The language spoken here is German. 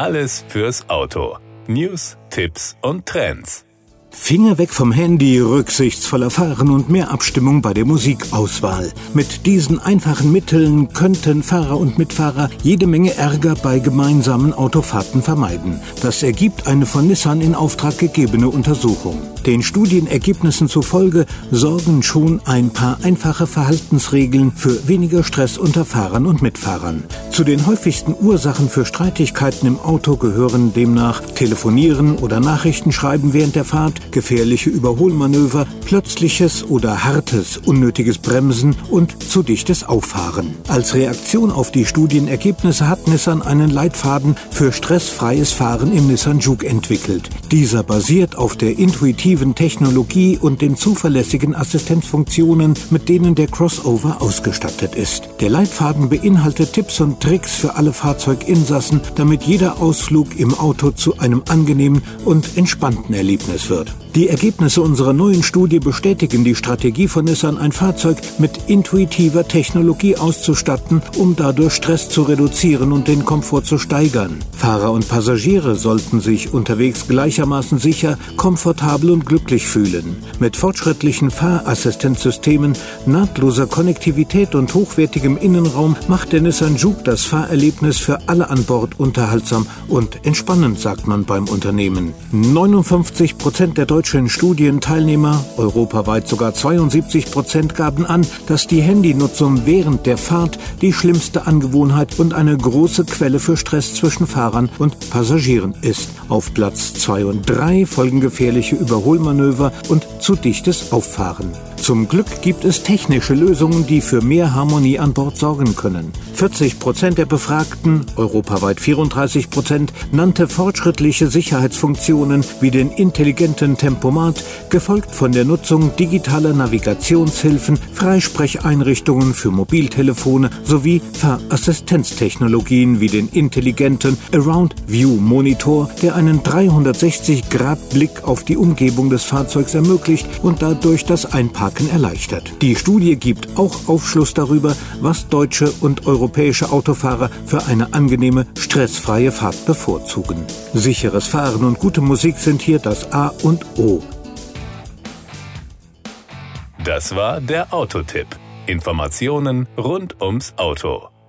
Alles fürs Auto. News, Tipps und Trends. Finger weg vom Handy, rücksichtsvoller fahren und mehr Abstimmung bei der Musikauswahl. Mit diesen einfachen Mitteln könnten Fahrer und Mitfahrer jede Menge Ärger bei gemeinsamen Autofahrten vermeiden. Das ergibt eine von Nissan in Auftrag gegebene Untersuchung. Den Studienergebnissen zufolge sorgen schon ein paar einfache Verhaltensregeln für weniger Stress unter Fahrern und Mitfahrern. Zu den häufigsten Ursachen für Streitigkeiten im Auto gehören demnach Telefonieren oder Nachrichten schreiben während der Fahrt, gefährliche Überholmanöver, plötzliches oder hartes, unnötiges Bremsen und zu dichtes Auffahren. Als Reaktion auf die Studienergebnisse hat Nissan einen Leitfaden für stressfreies Fahren im Nissan Juke entwickelt. Dieser basiert auf der intuitiven Technologie und den zuverlässigen Assistenzfunktionen, mit denen der Crossover ausgestattet ist. Der Leitfaden beinhaltet Tipps und Tricks für alle Fahrzeuginsassen, damit jeder Ausflug im Auto zu einem angenehmen und entspannten Erlebnis wird. Die Ergebnisse unserer neuen Studie bestätigen die Strategie von Nissan, ein Fahrzeug mit intuitiver Technologie auszustatten, um dadurch Stress zu reduzieren und den Komfort zu steigern. Fahrer und Passagiere sollten sich unterwegs gleichermaßen sicher, komfortabel und glücklich fühlen. Mit fortschrittlichen Fahrassistenzsystemen, nahtloser Konnektivität und hochwertigem Innenraum macht der Nissan Juke das Fahrerlebnis für alle an Bord unterhaltsam und entspannend, sagt man beim Unternehmen. 59 Prozent der deutschen Studienteilnehmer, europaweit sogar 72 Prozent, gaben an, dass die Handynutzung während der Fahrt die schlimmste Angewohnheit und eine große Quelle für Stress zwischen Fahrern und Passagieren ist. Auf Platz 2 und 3 folgen gefährliche Überholmanöver und zu dichtes Auffahren. Zum Glück gibt es technische Lösungen, die für mehr Harmonie an Bord sorgen können. 40 Prozent der Befragten, europaweit 34 Prozent, nannte fortschrittliche Sicherheitsfunktionen wie den intelligenten Tempomat, gefolgt von der Nutzung digitaler Navigationshilfen, Freisprecheinrichtungen für Mobiltelefone sowie Fahrassistenztechnologien wie den intelligenten Around View Monitor, der einen 360-Grad-Blick auf die Umgebung des Fahrzeugs ermöglicht und dadurch das Einparken Parken erleichtert. Die Studie gibt auch Aufschluss darüber, was deutsche und europäische Autofahrer für eine angenehme, stressfreie Fahrt bevorzugen. Sicheres Fahren und gute Musik sind hier das A und O. Das war der Autotipp. Informationen rund ums Auto.